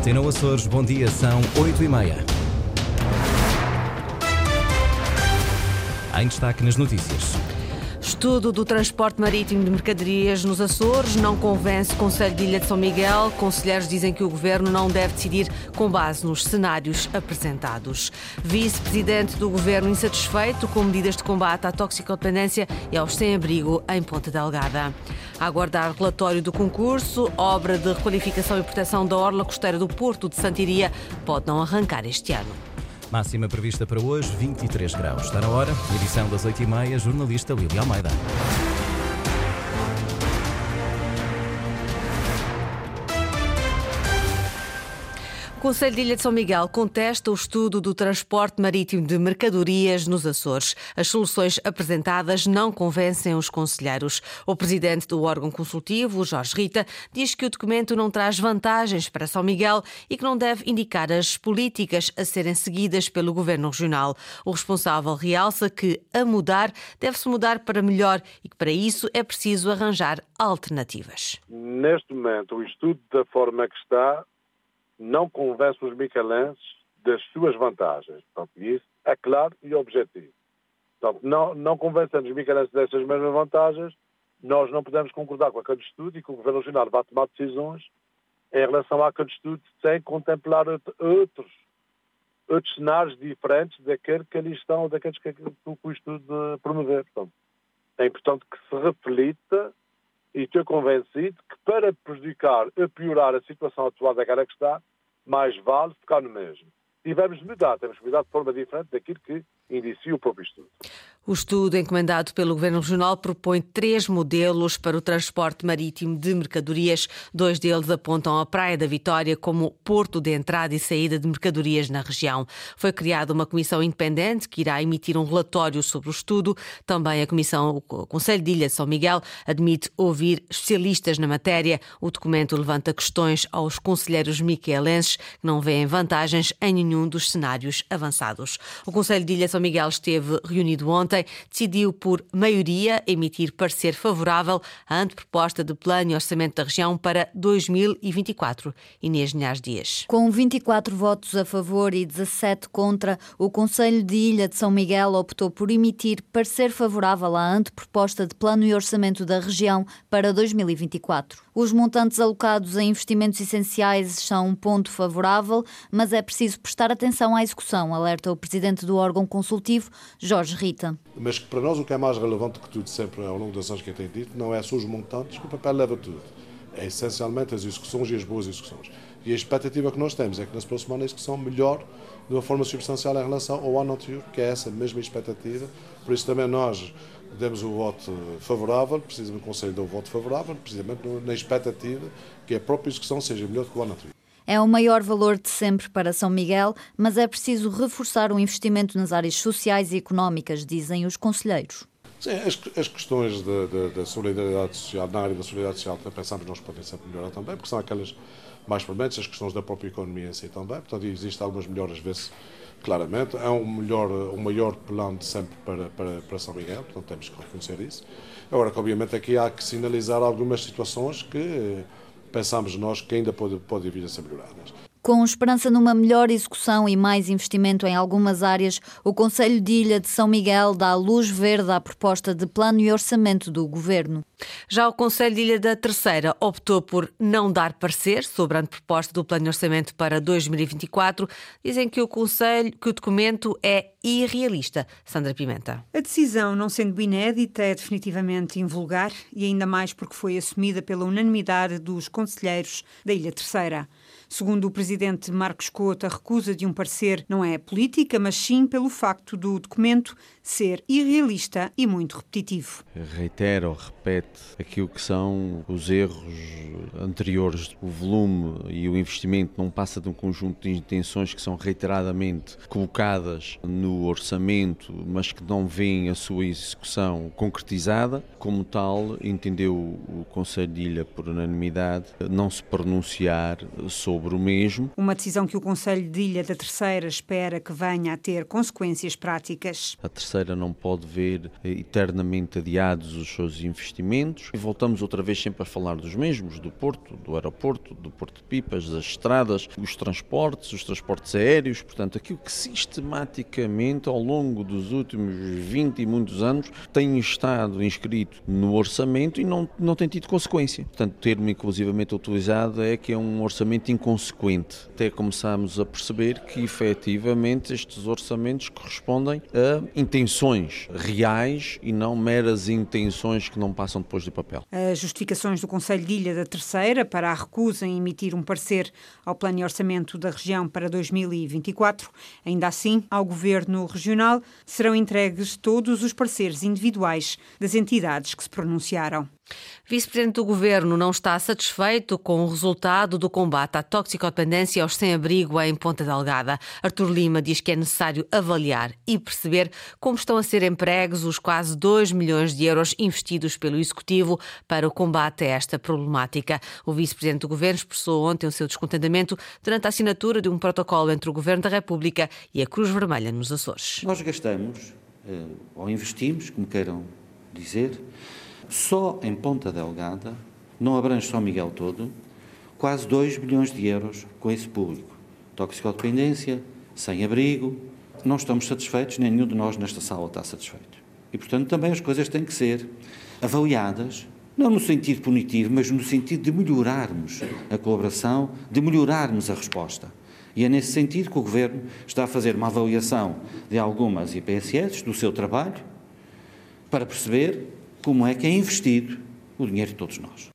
Antena Açores, bom dia, são 8 e meia. Em destaque nas notícias. Estudo do transporte marítimo de mercadorias nos Açores não convence o Conselho de Ilha de São Miguel. Conselheiros dizem que o governo não deve decidir com base nos cenários apresentados. Vice-presidente do governo insatisfeito com medidas de combate à toxicodependência e aos sem-abrigo em Ponta Delgada. A aguardar relatório do concurso, obra de requalificação e proteção da orla costeira do Porto de Santiria pode não arrancar este ano. Máxima prevista para hoje, 23 graus. Está na hora, edição das 8h30, jornalista Lili Almeida. Conselho de Ilha de São Miguel contesta o estudo do transporte marítimo de mercadorias nos Açores. As soluções apresentadas não convencem os conselheiros. O presidente do órgão consultivo, Jorge Rita, diz que o documento não traz vantagens para São Miguel e que não deve indicar as políticas a serem seguidas pelo governo regional. O responsável realça que, a mudar, deve-se mudar para melhor e que para isso é preciso arranjar alternativas. Neste momento, o estudo da forma que está não convence os micalenses das suas vantagens. Portanto, isso é claro e objetivo. Portanto, não, não convencemos os micalenses destas mesmas vantagens, nós não podemos concordar com aquele estudo e que o Governo Regional vai tomar decisões em relação àquele estudo sem contemplar outros, outros cenários diferentes daqueles que ali estão, daqueles que, que o estudo promover. Portanto, é importante que se reflita e estou convencido que para prejudicar ou piorar a situação atual daquela que está, mais vale ficar no mesmo. E vamos mudar, temos que mudar de forma diferente daquilo que indicia o próprio estudo. O estudo encomendado pelo Governo Regional propõe três modelos para o transporte marítimo de mercadorias. Dois deles apontam a Praia da Vitória como porto de entrada e saída de mercadorias na região. Foi criada uma comissão independente que irá emitir um relatório sobre o estudo. Também a Comissão, o Conselho de Ilha de São Miguel, admite ouvir especialistas na matéria. O documento levanta questões aos conselheiros miquelenses que não veem vantagens em nenhum dos cenários avançados. O Conselho de Ilha de São Miguel esteve reunido ontem ontem decidiu por maioria emitir parecer favorável à anteproposta de plano e orçamento da região para 2024. Inês Linhares Dias. Com 24 votos a favor e 17 contra, o Conselho de Ilha de São Miguel optou por emitir parecer favorável à anteproposta de plano e orçamento da região para 2024. Os montantes alocados a investimentos essenciais são um ponto favorável, mas é preciso prestar atenção à execução, alerta o presidente do órgão consultivo, Jorge Rita. Mas que para nós o que é mais relevante que tudo, sempre ao longo das anos que eu tenho dito, não é só os montantes, que o papel leva tudo. É essencialmente as execuções e as boas execuções. E a expectativa que nós temos é que nas próximas ano a execução melhore de uma forma substancial em relação ao ano anterior, que é essa mesma expectativa. Por isso também nós demos o voto favorável, precisamente o Conselho deu o voto favorável, precisamente na expectativa que a própria execução seja melhor do que o ano anterior. É o maior valor de sempre para São Miguel, mas é preciso reforçar o investimento nas áreas sociais e económicas, dizem os conselheiros. Sim, as, as questões da solidariedade social, na área da solidariedade social, pensamos que nós podemos sempre melhorar também, porque são aquelas mais prementes, as questões da própria economia em si também. Portanto, existem algumas melhoras, vê-se claramente. É um, melhor, um maior plano de sempre para, para, para São Miguel, portanto, temos que reconhecer isso. Agora, que obviamente aqui há que sinalizar algumas situações que pensamos nós que ainda podem pode vir a ser melhoradas. Com esperança numa melhor execução e mais investimento em algumas áreas, o Conselho de Ilha de São Miguel dá luz verde à proposta de plano e orçamento do Governo. Já o Conselho de Ilha da Terceira optou por não dar parecer sobre a proposta do plano de orçamento para 2024. Dizem que o Conselho, que o documento é irrealista. Sandra Pimenta. A decisão, não sendo inédita, é definitivamente invulgar e ainda mais porque foi assumida pela unanimidade dos conselheiros da Ilha Terceira. Segundo o presidente Marcos Couto, a recusa de um parecer não é política, mas sim pelo facto do documento ser irrealista e muito repetitivo. Reitera repete aquilo que são os erros anteriores. O volume e o investimento não passa de um conjunto de intenções que são reiteradamente colocadas no orçamento, mas que não vêem a sua execução concretizada. Como tal, entendeu o Conselho de Ilha, por unanimidade, não se pronunciar sobre o mesmo. Uma decisão que o Conselho de Ilha da Terceira espera que venha a ter consequências práticas. A Terceira não pode ver eternamente adiados os seus investimentos e voltamos outra vez sempre a falar dos mesmos, do porto, do aeroporto, do porto de Pipas, das estradas, os transportes, os transportes aéreos, portanto, aquilo que sistematicamente ao longo dos últimos 20 e muitos anos tem estado inscrito no orçamento e não, não tem tido consequência. Portanto, o termo inclusivamente utilizado é que é um orçamento inconsequente. Até começamos a perceber que efetivamente estes orçamentos correspondem a intenções reais e não meras intenções que não passam depois do papel. As justificações do Conselho de Ilha da Terceira para a recusa em emitir um parecer ao plano de orçamento da região para 2024. Ainda assim, ao Governo Regional serão entregues todos os pareceres individuais das entidades que se pronunciaram. Vice-presidente do Governo não está satisfeito com o resultado do combate à toxicodependência aos sem-abrigo em Ponta Delgada. Artur Lima diz que é necessário avaliar e perceber como estão a ser empregos os quase 2 milhões de euros investidos pelo Executivo para o combate a esta problemática. O vice-presidente do Governo expressou ontem o seu descontentamento durante a assinatura de um protocolo entre o Governo da República e a Cruz Vermelha nos Açores. Nós gastamos, eh, ou investimos, como queiram dizer, só em Ponta Delgada, não abrange São Miguel todo, quase 2 bilhões de euros com esse público. Toxicodependência, sem abrigo. Não estamos satisfeitos, nem nenhum de nós nesta sala está satisfeito. E, portanto, também as coisas têm que ser avaliadas, não no sentido punitivo, mas no sentido de melhorarmos a colaboração, de melhorarmos a resposta. E é nesse sentido que o Governo está a fazer uma avaliação de algumas IPSS, do seu trabalho, para perceber como é que é investido o dinheiro de todos nós.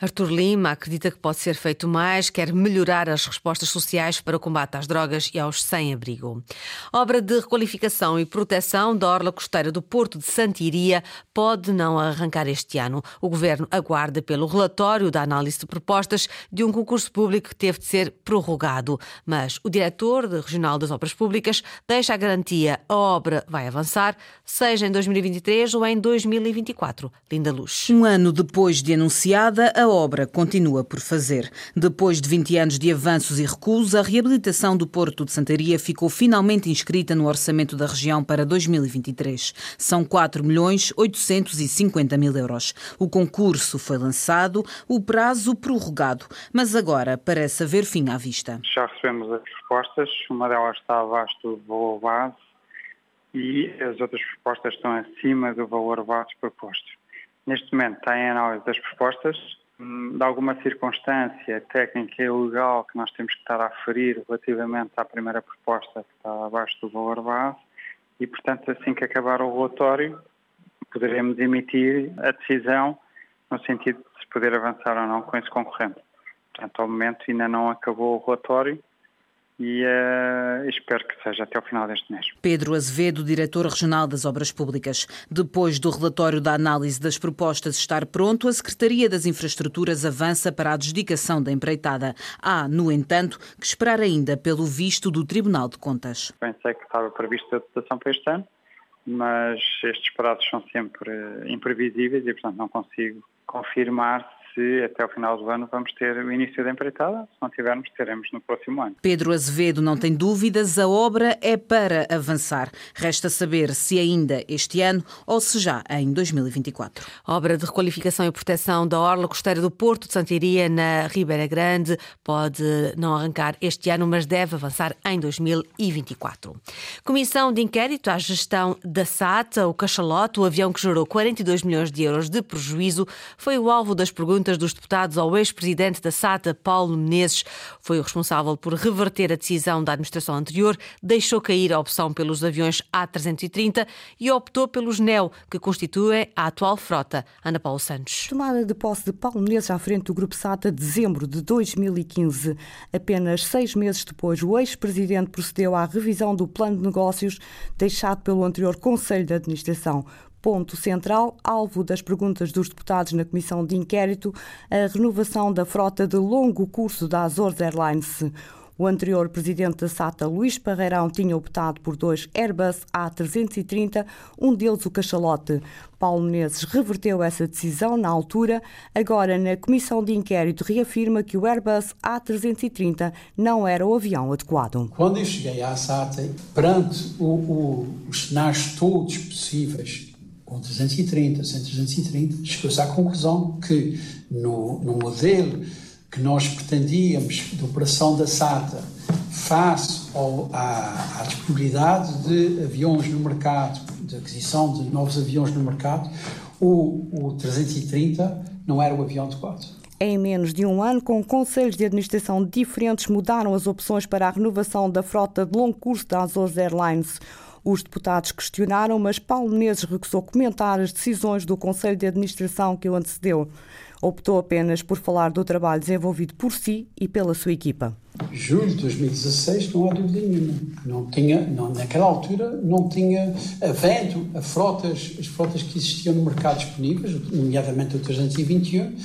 Artur Lima acredita que pode ser feito mais, quer melhorar as respostas sociais para o combate às drogas e aos sem-abrigo. Obra de requalificação e proteção da orla costeira do Porto de Santiria pode não arrancar este ano. O Governo aguarda pelo relatório da análise de propostas de um concurso público que teve de ser prorrogado. Mas o diretor regional das obras públicas deixa a garantia a obra vai avançar, seja em 2023 ou em 2024. Linda Luz. Um ano depois de anunciada, a obra continua por fazer. Depois de 20 anos de avanços e recuos, a reabilitação do Porto de Santaria ficou finalmente inscrita no orçamento da região para 2023. São 4 milhões 850 mil euros. O concurso foi lançado, o prazo prorrogado, mas agora parece haver fim à vista. Já recebemos as propostas, uma delas está abaixo do valor base e as outras propostas estão acima do valor base proposto. Neste momento está em análise das propostas, de alguma circunstância técnica e legal que nós temos que estar a aferir relativamente à primeira proposta que está abaixo do valor base e, portanto, assim que acabar o relatório, poderemos emitir a decisão no sentido de se poder avançar ou não com esse concorrente. Portanto, ao momento ainda não acabou o relatório, e uh, espero que seja até o final deste mês. Pedro Azevedo, diretor regional das Obras Públicas. Depois do relatório da análise das propostas estar pronto, a Secretaria das Infraestruturas avança para a adjudicação da empreitada. Há, no entanto, que esperar ainda pelo visto do Tribunal de Contas. Pensei que estava prevista a dotação para este ano, mas estes prazos são sempre imprevisíveis e, portanto, não consigo confirmar se até o final do ano vamos ter o início da empreitada. Se não tivermos, teremos no próximo ano. Pedro Azevedo não tem dúvidas, a obra é para avançar. Resta saber se ainda este ano ou se já em 2024. Obra de requalificação e proteção da orla costeira do Porto de Santiria, na Ribeira Grande, pode não arrancar este ano, mas deve avançar em 2024. Comissão de inquérito à gestão da SATA, o cachalote, o avião que gerou 42 milhões de euros de prejuízo, foi o alvo das perguntas perguntas dos deputados ao ex-presidente da SATA, Paulo Menezes. Foi o responsável por reverter a decisão da administração anterior, deixou cair a opção pelos aviões A330 e optou pelos NEO, que constituem a atual frota. Ana Paulo Santos. Tomada de posse de Paulo Menezes à frente do Grupo SATA, dezembro de 2015. Apenas seis meses depois, o ex-presidente procedeu à revisão do plano de negócios deixado pelo anterior Conselho de Administração ponto central, alvo das perguntas dos deputados na comissão de inquérito, a renovação da frota de longo curso da Azores Airlines. O anterior presidente da SATA, Luís Parreirão, tinha optado por dois Airbus A330, um deles o cachalote. Paulo Menezes reverteu essa decisão na altura. Agora, na comissão de inquérito, reafirma que o Airbus A330 não era o avião adequado. Quando eu cheguei à SATA, perante o, o, os cenários todos possíveis, com 330, 130, chegou-se à conclusão que no, no modelo que nós pretendíamos de operação da SATA face ao, à, à, disponibilidade de aviões no mercado, de aquisição de novos aviões no mercado, o, o 330 não era o avião adequado. Em menos de um ano, com conselhos de administração diferentes, mudaram as opções para a renovação da frota de longo curso da Azores Airlines. Os deputados questionaram, mas Paulo Menezes recusou comentar as decisões do Conselho de Administração que o antecedeu. Optou apenas por falar do trabalho desenvolvido por si e pela sua equipa. Julho de 2016, não há dúvida nenhuma. Não tinha, não, naquela altura, não tinha havendo a frotas, as frotas que existiam no mercado disponíveis, nomeadamente o 321,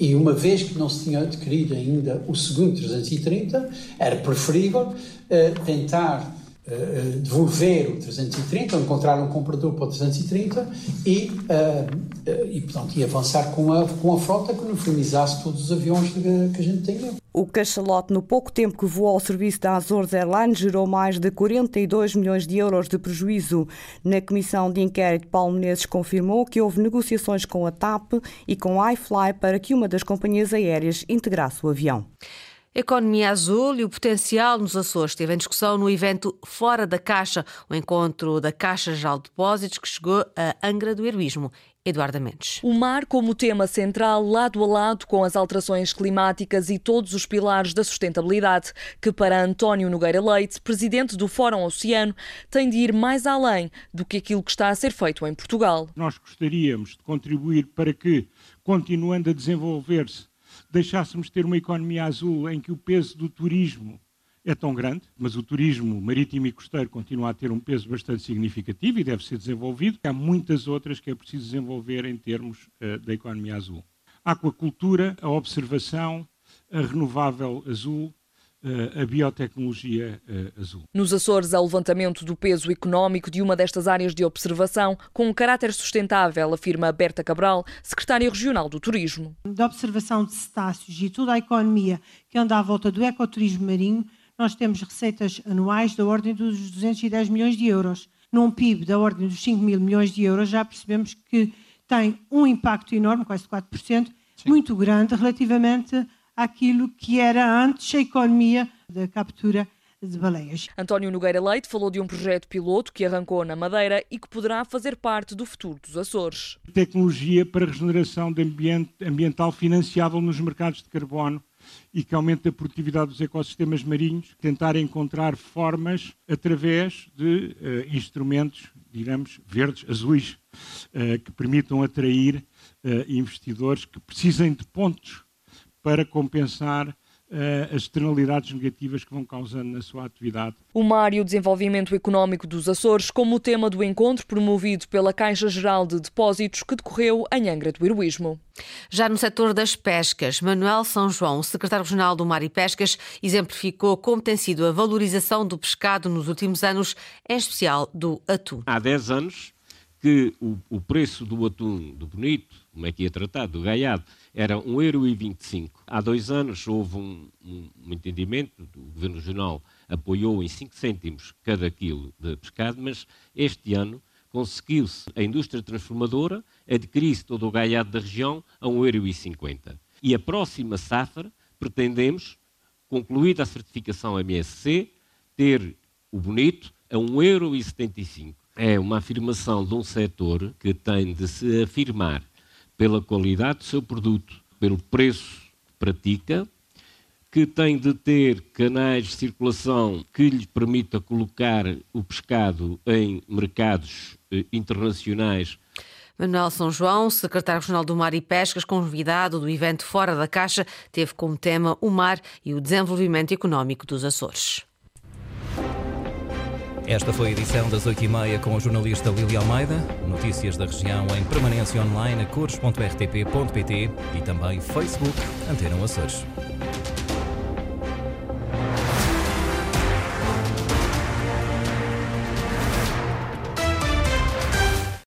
e uma vez que não se tinha adquirido ainda o segundo 330, era preferível uh, tentar uh, devolver o 330, ou encontrar um comprador para o 330 e, uh, e, portanto, e avançar com a, com a frota que uniformizasse todos os aviões que, que a gente tem. O cachalote, no pouco tempo que voou ao serviço da Azores Airlines, gerou mais de 42 milhões de euros de prejuízo. Na comissão de inquérito, Paulo Menezes confirmou que houve negociações com a TAP e com a iFly para que uma das companhias aéreas integrasse o avião. Economia azul e o potencial nos Açores esteve em discussão no evento Fora da Caixa, o encontro da Caixa Geral de Depósitos que chegou a Angra do Heroísmo. Eduardo Mendes. O mar como tema central, lado a lado com as alterações climáticas e todos os pilares da sustentabilidade, que para António Nogueira Leite, presidente do Fórum Oceano, tem de ir mais além do que aquilo que está a ser feito em Portugal. Nós gostaríamos de contribuir para que, continuando a desenvolver-se deixássemos ter uma economia azul em que o peso do turismo é tão grande, mas o turismo marítimo e costeiro continua a ter um peso bastante significativo e deve ser desenvolvido. Há muitas outras que é preciso desenvolver em termos uh, da economia azul. A aquacultura, a observação, a renovável azul, a biotecnologia azul. Nos Açores, há o levantamento do peso económico de uma destas áreas de observação com um caráter sustentável, afirma Berta Cabral, secretária regional do Turismo. Da observação de cetáceos e toda a economia que anda à volta do ecoturismo marinho, nós temos receitas anuais da ordem dos 210 milhões de euros. Num PIB da ordem dos 5 mil milhões de euros, já percebemos que tem um impacto enorme, quase 4%, Sim. muito grande relativamente àquilo que era antes a economia da captura de baleias. António Nogueira Leite falou de um projeto piloto que arrancou na Madeira e que poderá fazer parte do futuro dos Açores. Tecnologia para regeneração de ambiente, ambiental financiável nos mercados de carbono e que aumente a produtividade dos ecossistemas marinhos, tentar encontrar formas através de uh, instrumentos, digamos, verdes, azuis, uh, que permitam atrair uh, investidores que precisem de pontos para compensar uh, as externalidades negativas que vão causando na sua atividade. O mar e o desenvolvimento económico dos Açores como o tema do encontro promovido pela Caixa Geral de Depósitos que decorreu em Angra do Heroísmo. Já no setor das pescas, Manuel São João, secretário regional do Mar e Pescas, exemplificou como tem sido a valorização do pescado nos últimos anos, em especial do atum. Há 10 anos que o, o preço do atum do bonito, como é que ia tratado, do gaiado, era 1,25€. Há dois anos houve um, um, um entendimento, o Governo Regional apoiou em 5 cêntimos cada quilo de pescado, mas este ano conseguiu-se a indústria transformadora adquirir todo o gaiado da região a 1,50€. E a próxima safra pretendemos, concluída a certificação MSC, ter o bonito a 1,75€. É uma afirmação de um setor que tem de se afirmar pela qualidade do seu produto, pelo preço que pratica, que tem de ter canais de circulação que lhe permita colocar o pescado em mercados eh, internacionais. Manuel São João, secretário regional do Mar e Pescas, convidado do evento Fora da Caixa, teve como tema o mar e o desenvolvimento económico dos Açores. Esta foi a edição das 8h30 com o jornalista Lili Almeida. Notícias da região em permanência online a cores.rtp.pt e também Facebook Antena Açores.